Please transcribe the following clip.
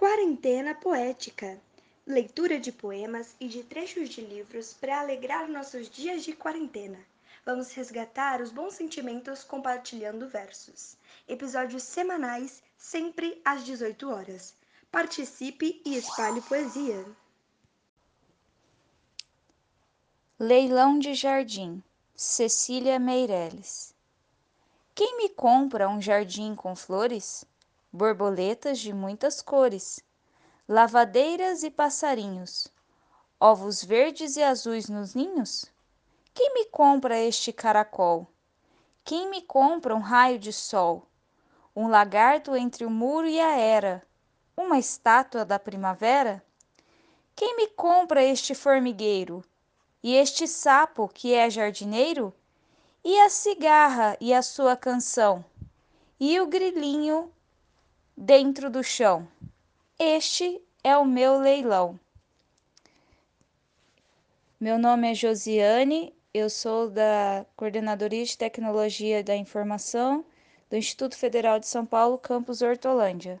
Quarentena Poética leitura de poemas e de trechos de livros para alegrar nossos dias de quarentena. Vamos resgatar os bons sentimentos compartilhando versos. Episódios semanais, sempre às 18 horas. Participe e espalhe poesia. Leilão de Jardim, Cecília Meireles. Quem me compra um jardim com flores? Borboletas de muitas cores lavadeiras e passarinhos, ovos verdes e azuis nos ninhos? Quem me compra este caracol? Quem me compra um raio de sol? Um lagarto entre o muro e a era? Uma estátua da primavera? Quem me compra este formigueiro? E este sapo que é jardineiro? E a cigarra e a sua canção? E o grilinho dentro do chão? Este é o meu leilão. Meu nome é Josiane, eu sou da Coordenadoria de Tecnologia da Informação do Instituto Federal de São Paulo, campus Hortolândia.